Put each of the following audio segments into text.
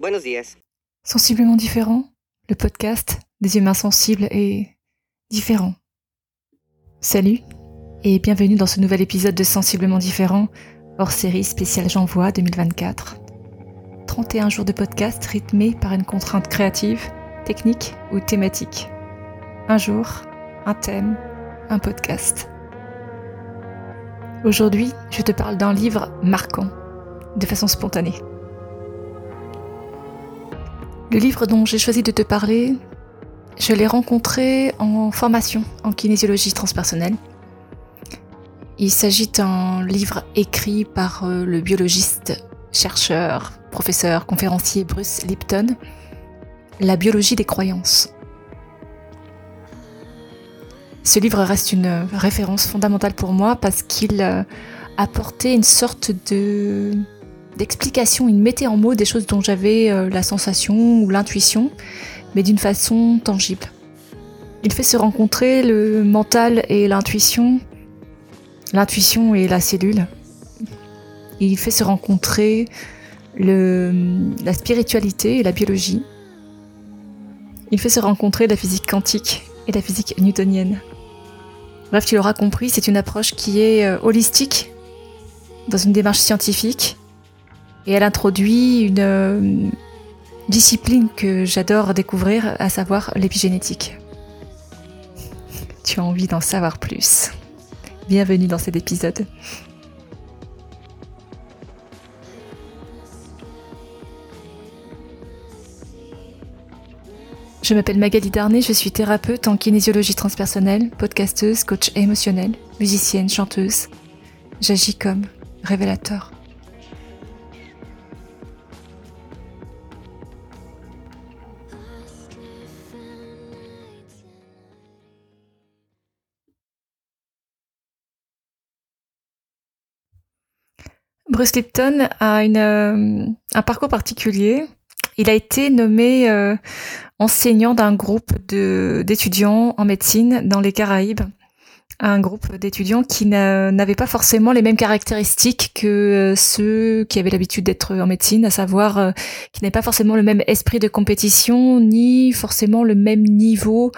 Buenos días. Sensiblement différent, le podcast des humains sensibles et différents. Salut et bienvenue dans ce nouvel épisode de Sensiblement différent, hors série spéciale J'envoie 2024. 31 jours de podcast rythmés par une contrainte créative, technique ou thématique. Un jour, un thème, un podcast. Aujourd'hui, je te parle d'un livre marquant, de façon spontanée. Le livre dont j'ai choisi de te parler, je l'ai rencontré en formation en kinésiologie transpersonnelle. Il s'agit d'un livre écrit par euh, le biologiste, chercheur, professeur, conférencier Bruce Lipton, La biologie des croyances. Ce livre reste une référence fondamentale pour moi parce qu'il euh, apportait une sorte de d'explication, il mettait en mots des choses dont j'avais euh, la sensation ou l'intuition, mais d'une façon tangible. Il fait se rencontrer le mental et l'intuition, l'intuition et la cellule. Il fait se rencontrer la spiritualité et la biologie. Il fait se rencontrer la physique quantique et la physique newtonienne. Bref, tu l'auras compris, c'est une approche qui est euh, holistique, dans une démarche scientifique, et elle introduit une euh, discipline que j'adore découvrir, à savoir l'épigénétique. Tu as envie d'en savoir plus. Bienvenue dans cet épisode. Je m'appelle Magali Darnay, je suis thérapeute en kinésiologie transpersonnelle, podcasteuse, coach émotionnel, musicienne, chanteuse. J'agis comme révélateur. Bruce Lipton a euh, un parcours particulier. Il a été nommé euh, enseignant d'un groupe d'étudiants en médecine dans les Caraïbes. Un groupe d'étudiants qui n'avaient pas forcément les mêmes caractéristiques que euh, ceux qui avaient l'habitude d'être en médecine, à savoir qui n'avaient pas forcément le même esprit de compétition, ni forcément le même niveau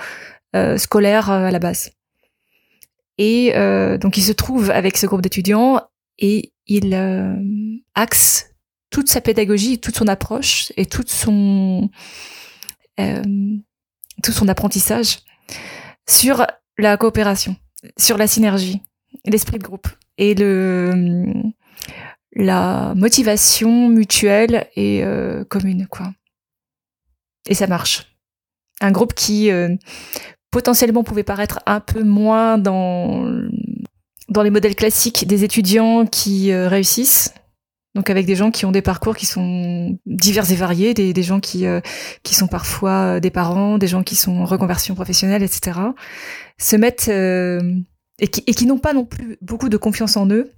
scolaire à la base. Et donc il se trouve avec ce groupe d'étudiants et il euh, axe toute sa pédagogie, toute son approche et toute son euh, tout son apprentissage sur la coopération, sur la synergie, l'esprit de groupe et le la motivation mutuelle et euh, commune quoi. Et ça marche. Un groupe qui potentiellement pouvait paraître un peu moins dans dans les modèles classiques des étudiants qui euh, réussissent, donc avec des gens qui ont des parcours qui sont divers et variés, des, gens qui euh, qui sont parfois euh, des parents, des gens qui sont en reconversion professionnelle, etc. Se mettent et qui, n'ont pas non plus beaucoup de confiance en eux,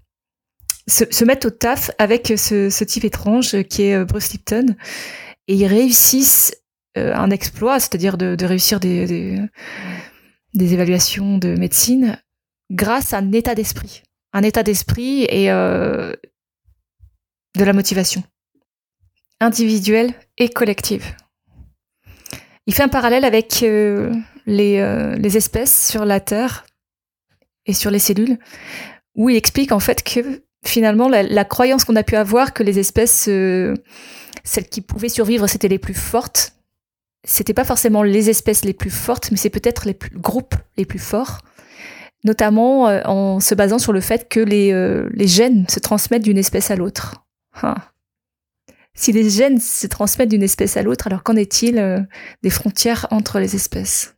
se, mettent au taf avec ce, type étrange qui est Bruce Lipton et ils réussissent un exploit, c'est-à-dire de, réussir des, des évaluations de médecine grâce à un état d'esprit. Un état d'esprit et euh, de la motivation. Individuelle et collective. Il fait un parallèle avec euh, les, euh, les, espèces sur la Terre et sur les cellules, où il explique en fait que finalement la, croyance qu'on a pu avoir que les espèces, celles qui pouvaient survivre, c'était les plus fortes, c'était pas forcément les espèces les plus fortes, mais c'est peut-être les groupes les plus forts notamment euh, en se basant sur le fait que les, euh, gènes se transmettent d'une espèce à l'autre. Ah. Si les gènes se transmettent d'une espèce à l'autre, alors qu'en est-il euh, des frontières entre les espèces?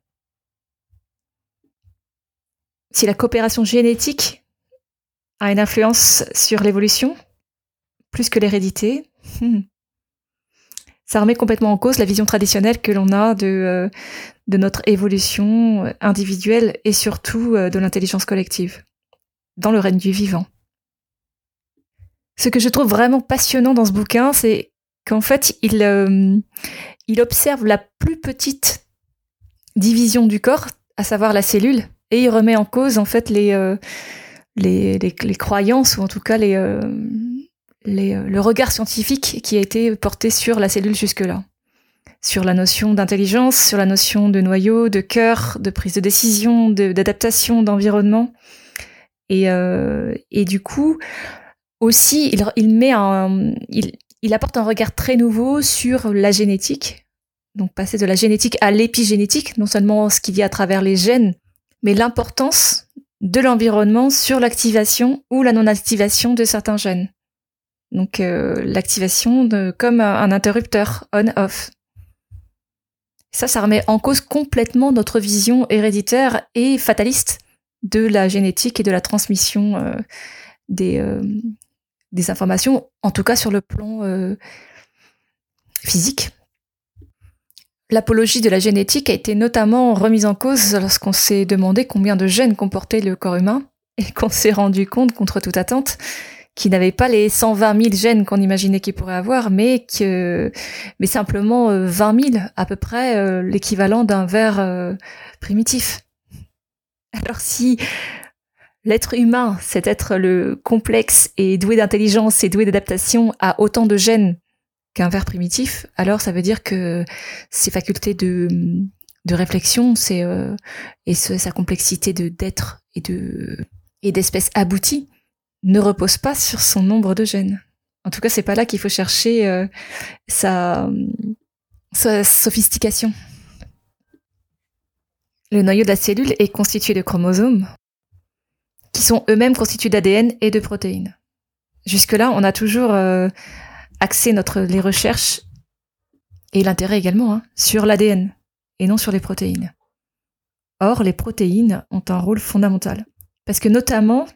Si la coopération génétique a une influence sur l'évolution, plus que l'hérédité, hmm, ça remet complètement en cause la vision traditionnelle que l'on a de, euh, notre évolution individuelle et surtout euh, de l'intelligence collective dans le règne du vivant. Ce que je trouve vraiment passionnant dans ce bouquin, c'est qu'en fait, il, euh, observe la plus petite division du corps, à savoir la cellule, et il remet en cause en fait les, croyances ou en tout cas les, le regard scientifique qui a été porté sur la cellule jusque-là. Sur la notion d'intelligence, sur la notion de noyau, de cœur, de prise de décision, d'adaptation, d'environnement. Et, euh, et du coup, aussi, il, met il, il apporte un regard très nouveau sur la génétique. Donc passer de la génétique à l'épigénétique, non seulement ce qu'il y a à travers les gènes, mais l'importance de l'environnement sur l'activation ou la non-activation de certains gènes. Donc euh, l'activation comme un interrupteur on-off. Ça, ça remet en cause complètement notre vision héréditaire et fataliste de la génétique et de la transmission euh, des, euh, informations, en tout cas sur le plan euh, physique. L'apologie de la génétique a été notamment remise en cause lorsqu'on s'est demandé combien de gènes comportait le corps humain et qu'on s'est rendu compte, contre toute attente, qu'il n'avait pas les 120 000 gènes qu'on imaginait qu'il pourrait avoir, mais que, mais simplement 20 euh, 000, à peu près euh, l'équivalent d'un ver primitif. Alors si l'être humain, cet être le complexe et doué d'intelligence et doué d'adaptation, a autant de gènes qu'un ver primitif, alors ça veut dire que ses facultés de, de réflexion, c'est euh, et sa complexité de d'être et de et ne repose pas sur son nombre de gènes. En tout cas, c'est pas là qu'il faut chercher euh, sa, sa sophistication. Le noyau de la cellule est constitué de chromosomes, qui sont eux-mêmes constitués d'ADN et de protéines. Jusque-là, on a toujours euh, axé notre, les recherches, et l'intérêt également, hein, sur l'ADN et non sur les protéines. Or, les protéines ont un rôle fondamental, parce que notamment,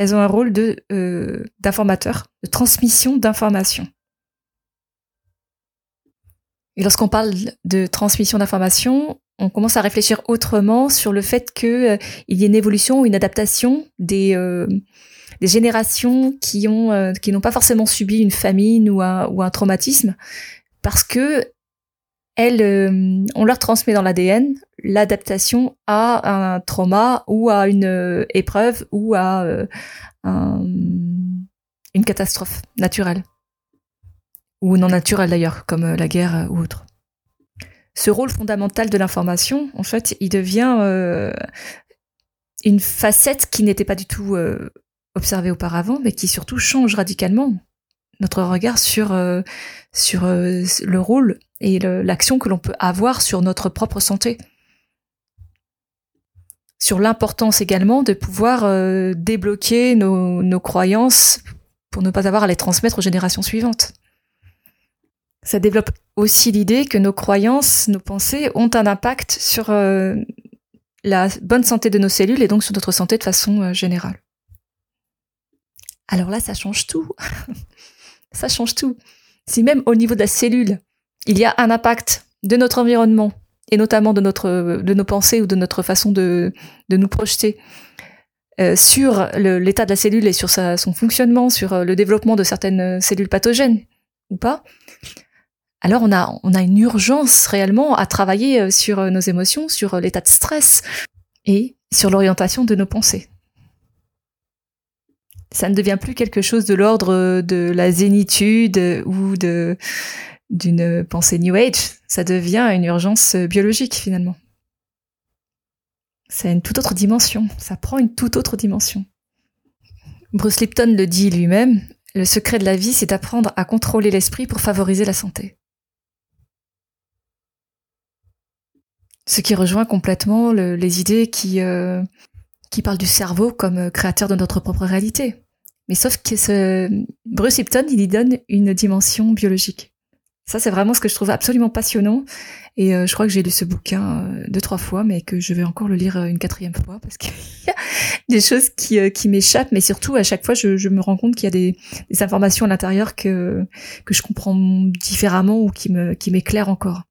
elles ont un rôle euh, d'informateur, de transmission d'informations. Et lorsqu'on parle de transmission d'informations, on commence à réfléchir autrement sur le fait qu'il euh, y ait une évolution ou une adaptation des, euh, générations qui n'ont pas forcément subi une famine ou un, ou un traumatisme parce que elles, on leur transmet dans l'ADN l'adaptation à un trauma ou à une épreuve ou à une catastrophe naturelle. Ou non naturelle d'ailleurs comme la guerre ou autre. Ce rôle fondamental de l'information, en fait, il devient euh, une facette qui n'était pas du tout euh, observée auparavant, mais qui surtout change radicalement notre regard sur, euh, sur le rôle et l'action que l'on peut avoir sur notre propre santé. Sur l'importance également de pouvoir débloquer nos, nos croyances pour ne pas avoir à les transmettre aux générations suivantes. Ça développe aussi l'idée que nos croyances, nos pensées ont un impact sur euh, la bonne santé de nos cellules et donc sur notre santé de façon euh, générale. Alors là, ça change tout. ça change tout. Si même au niveau de la cellule, il y a un impact de notre environnement et notamment de, nos pensées ou de notre façon de, nous projeter euh, sur l'état de la cellule et sur son fonctionnement, sur le développement de certaines cellules pathogènes ou pas, alors on a, une urgence réellement à travailler euh, sur euh, nos émotions, sur euh, l'état de stress et sur l'orientation de nos pensées. Ça ne devient plus quelque chose de l'ordre de la zénitude ou de d'une pensée New Age, ça devient une urgence biologique finalement. C'est une toute autre dimension, ça prend une toute autre dimension. Bruce Lipton le dit lui-même, le secret de la vie, c'est d'apprendre à contrôler l'esprit pour favoriser la santé. Ce qui rejoint complètement les idées qui, euh, qui parlent du cerveau comme euh, créateur de notre propre réalité. Mais sauf que ce Bruce Lipton, il y donne une dimension biologique. Ça, c'est vraiment ce que je trouve absolument passionnant. Et euh, je crois que j'ai lu ce bouquin deux, trois fois, mais que je vais encore le lire une quatrième fois parce qu'il y a des choses qui, qui m'échappent. Mais surtout, à chaque fois, je, je me rends compte qu'il y a des, des informations à l'intérieur que, que je comprends différemment ou qui me, qui m'éclairent encore.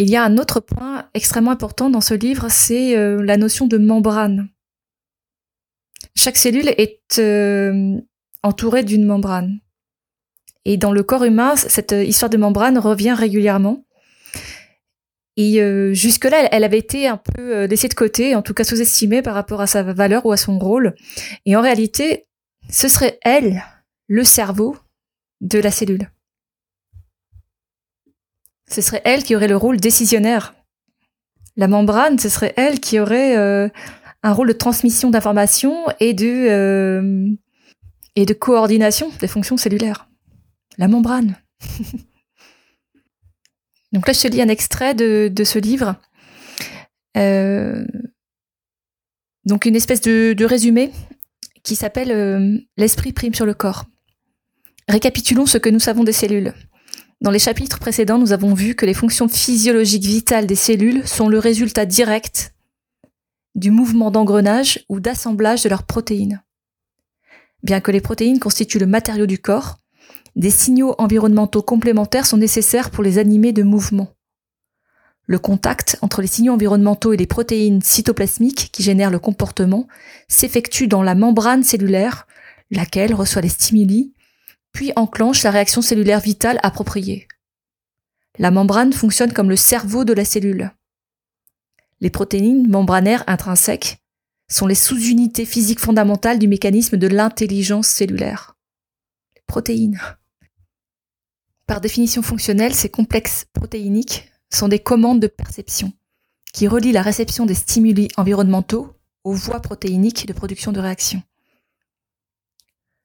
Il y a un autre point extrêmement important dans ce livre, c'est euh, la notion de membrane. Chaque cellule est euh, entourée d'une membrane. Et dans le corps humain, cette histoire de membrane revient régulièrement. Et euh, jusque-là, elle avait été un peu laissée de côté, en tout cas sous-estimée par rapport à sa valeur ou à son rôle. Et en réalité, ce serait elle, le cerveau, de la cellule. Ce serait elle qui aurait le rôle décisionnaire. La membrane, ce serait elle qui aurait euh, un rôle de transmission d'informations et de euh, et de coordination des fonctions cellulaires. La membrane. Donc là, je te lis un extrait de, ce livre. Euh, donc une espèce de, résumé qui s'appelle euh, L'esprit prime sur le corps. Récapitulons ce que nous savons des cellules. Dans les chapitres précédents, nous avons vu que les fonctions physiologiques vitales des cellules sont le résultat direct du mouvement d'engrenage ou d'assemblage de leurs protéines. Bien que les protéines constituent le matériau du corps, des signaux environnementaux complémentaires sont nécessaires pour les animer de mouvement. Le contact entre les signaux environnementaux et les protéines cytoplasmiques qui génèrent le comportement s'effectue dans la membrane cellulaire, laquelle reçoit les stimuli, puis enclenche la réaction cellulaire vitale appropriée. La membrane fonctionne comme le cerveau de la cellule. Les protéines membranaires intrinsèques sont les sous-unités physiques fondamentales du mécanisme de l'intelligence cellulaire. Les protéines. Par définition fonctionnelle, ces complexes protéiniques sont des commandes de perception qui relient la réception des stimuli environnementaux aux voies protéiniques de production de réactions.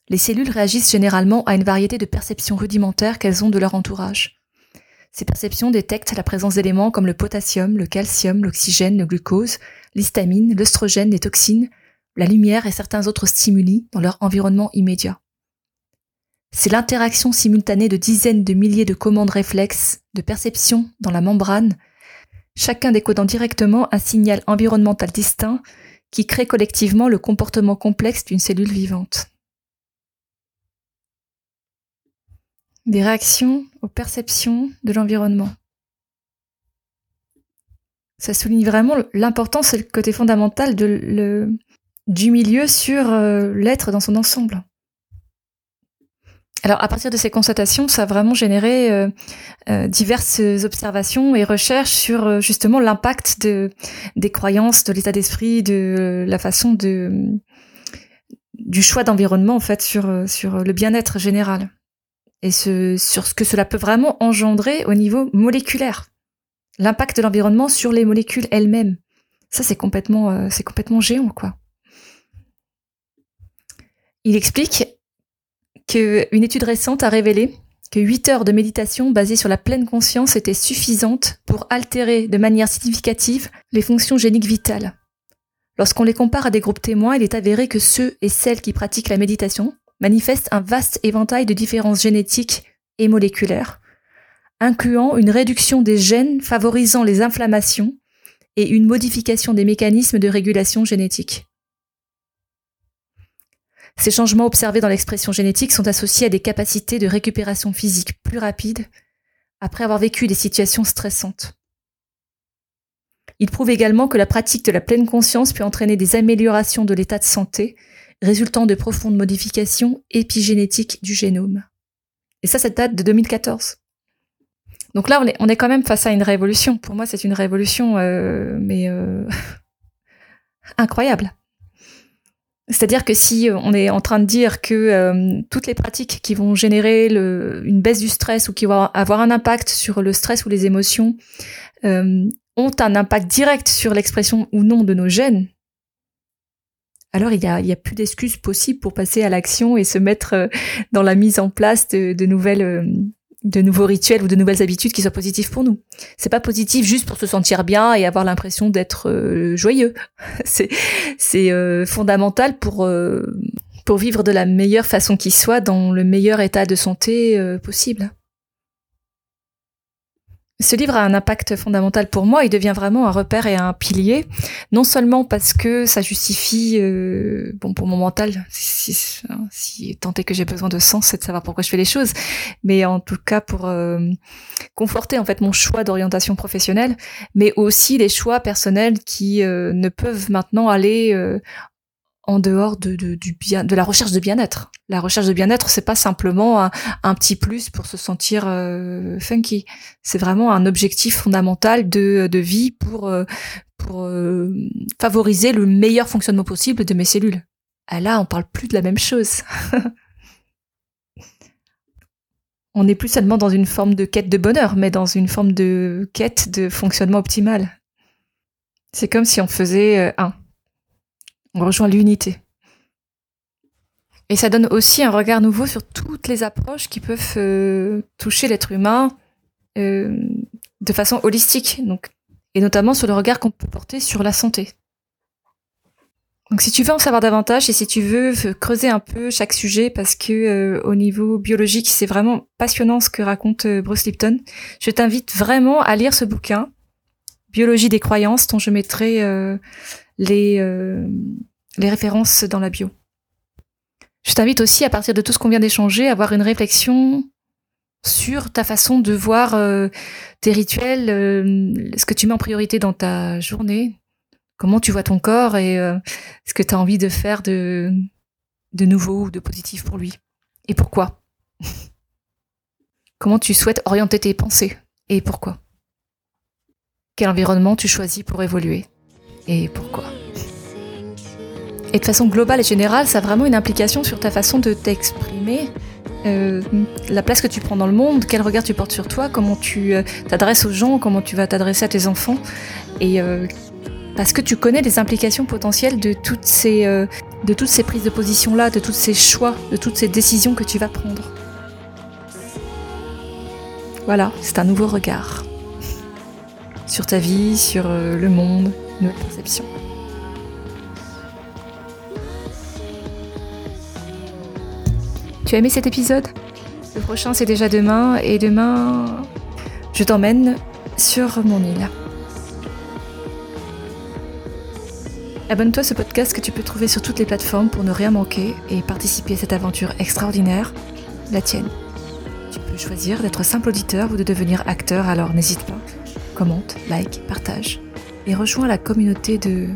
Les cellules réagissent généralement à une variété de perceptions rudimentaires qu'elles ont de leur entourage. Ces perceptions détectent la présence d'éléments comme le potassium, le calcium, l'oxygène, le glucose, l'histamine, l'œstrogène, les toxines, la lumière et certains autres stimuli dans leur environnement immédiat. C'est l'interaction simultanée de dizaines de milliers de commandes réflexes de perception dans la membrane, chacun décodant directement un signal environnemental distinct qui crée collectivement le comportement complexe d'une cellule vivante. Des réactions aux perceptions de l'environnement. Ça souligne vraiment l'importance et le côté fondamental du milieu sur euh, l'être dans son ensemble. Alors à partir de ces constatations, ça a vraiment généré euh, euh, diverses observations et recherches sur justement l'impact de des croyances, de l'état d'esprit, de la façon de du choix d'environnement en fait sur sur le bien-être général et sur ce que cela peut vraiment engendrer au niveau moléculaire. L'impact de l'environnement sur les molécules elles-mêmes. Ça c'est complètement c'est complètement géant quoi. Il explique qu'une étude récente a révélé que 8 heures de méditation basée sur la pleine conscience étaient suffisantes pour altérer de manière significative les fonctions géniques vitales. Lorsqu'on les compare à des groupes témoins, il est avéré que ceux et celles qui pratiquent la méditation manifestent un vaste éventail de différences génétiques et moléculaires, incluant une réduction des gènes favorisant les inflammations et une modification des mécanismes de régulation génétique. Ces changements observés dans l'expression génétique sont associés à des capacités de récupération physique plus rapides après avoir vécu des situations stressantes. Il prouve également que la pratique de la pleine conscience peut entraîner des améliorations de l'état de santé résultant de profondes modifications épigénétiques du génome. Et ça, ça date de 2014. Donc là, on est, quand même face à une révolution. Pour moi, c'est une révolution, euh, mais euh, incroyable. C'est-à-dire que si euh, on est en train de dire que toutes les pratiques qui vont générer une baisse du stress ou qui vont avoir un impact sur le stress ou les émotions ont un impact direct sur l'expression ou non de nos gènes, alors il n'y a, y a plus d'excuses possibles pour passer à l'action et se mettre dans la mise en place de, de nouvelles de nouveaux rituels ou de nouvelles habitudes qui soient positifs pour nous. C'est pas positif juste pour se sentir bien et avoir l'impression d'être euh, joyeux. c'est euh, fondamental pour euh, pour vivre de la meilleure façon qui soit dans le meilleur état de santé possible. Ce livre a un impact fondamental pour moi, il devient vraiment un repère et un pilier, non seulement parce que ça justifie, euh, bon pour mon mental, si, si, tant est que j'ai besoin de sens, c'est de savoir pourquoi je fais les choses, mais en tout cas pour euh, conforter en fait mon choix d'orientation professionnelle, mais aussi les choix personnels qui euh, ne peuvent maintenant aller en dehors de, du bien, de la recherche de bien-être. La recherche de bien-être, c'est pas simplement un, petit plus pour se sentir euh, funky. C'est vraiment un objectif fondamental de, de vie pour euh, pour euh, favoriser le meilleur fonctionnement possible de mes cellules. Ah là, on parle plus de la même chose. on n'est plus seulement dans une forme de quête de bonheur, mais dans une forme de quête de fonctionnement optimal. C'est comme si on faisait euh, un. On rejoint l'unité. Et ça donne aussi un regard nouveau sur toutes les approches qui peuvent euh, toucher l'être humain euh, de façon holistique, et notamment sur le regard qu'on peut porter sur la santé. Donc si tu veux en savoir davantage et si tu veux creuser un peu chaque sujet parce que euh, au niveau biologique c'est vraiment passionnant ce que raconte Bruce Lipton, je t'invite vraiment à lire ce bouquin Biologie des croyances dont je mettrai les les références dans la bio. Je t'invite aussi, à partir de tout ce qu'on vient d'échanger, à avoir une réflexion sur ta façon de voir euh, tes rituels, euh, ce que tu mets en priorité dans ta journée, comment tu vois ton corps et euh, ce que tu as envie de faire de, de nouveau ou de positif pour lui. Et pourquoi Comment tu souhaites orienter tes pensées et pourquoi Quel environnement tu choisis pour évoluer et pourquoi? Et de façon globale et générale, ça a vraiment une implication sur ta façon de t'exprimer, euh, la place que tu prends dans le monde, quel regard tu portes sur toi, comment tu euh, t'adresses aux gens, comment tu vas t'adresser à tes enfants. Et euh, parce que tu connais les implications potentielles de toutes ces, de toutes ces prises de position-là, de tous ces choix, de toutes ces décisions que tu vas prendre. Voilà, c'est un nouveau regard sur ta vie, sur le monde, nos perceptions. Tu as aimé cet épisode? Le prochain c'est déjà demain et demain je t'emmène sur mon île. Abonne-toi à ce podcast que tu peux trouver sur toutes les plateformes pour ne rien manquer et participer à cette aventure extraordinaire, la tienne. Tu peux choisir d'être simple auditeur ou de devenir acteur, alors n'hésite pas. Commente, like, partage et rejoins la communauté de